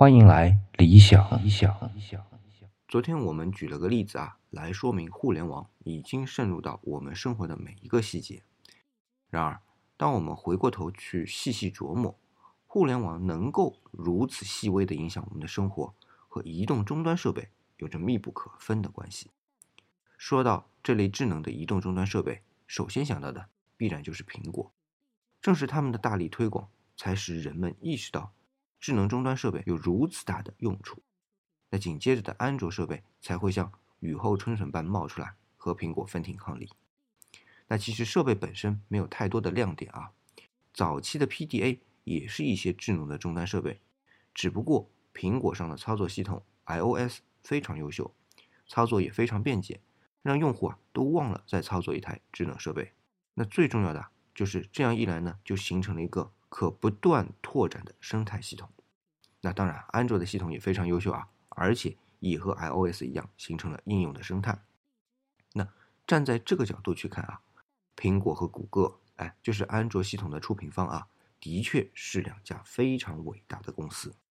欢迎来理想。理想。理想昨天我们举了个例子啊，来说明互联网已经渗入到我们生活的每一个细节。然而，当我们回过头去细细琢磨，互联网能够如此细微的影响我们的生活，和移动终端设备有着密不可分的关系。说到这类智能的移动终端设备，首先想到的必然就是苹果。正是他们的大力推广，才使人们意识到智能终端设备有如此大的用处。那紧接着的安卓设备才会像雨后春笋般冒出来，和苹果分庭抗礼。那其实设备本身没有太多的亮点啊。早期的 PDA 也是一些智能的终端设备，只不过苹果上的操作系统 iOS 非常优秀，操作也非常便捷，让用户啊都忘了再操作一台智能设备。那最重要的就是这样一来呢，就形成了一个可不断拓展的生态系统。那当然，安卓的系统也非常优秀啊。而且也和 iOS 一样形成了应用的生态。那站在这个角度去看啊，苹果和谷歌，哎，就是安卓系统的出品方啊，的确是两家非常伟大的公司。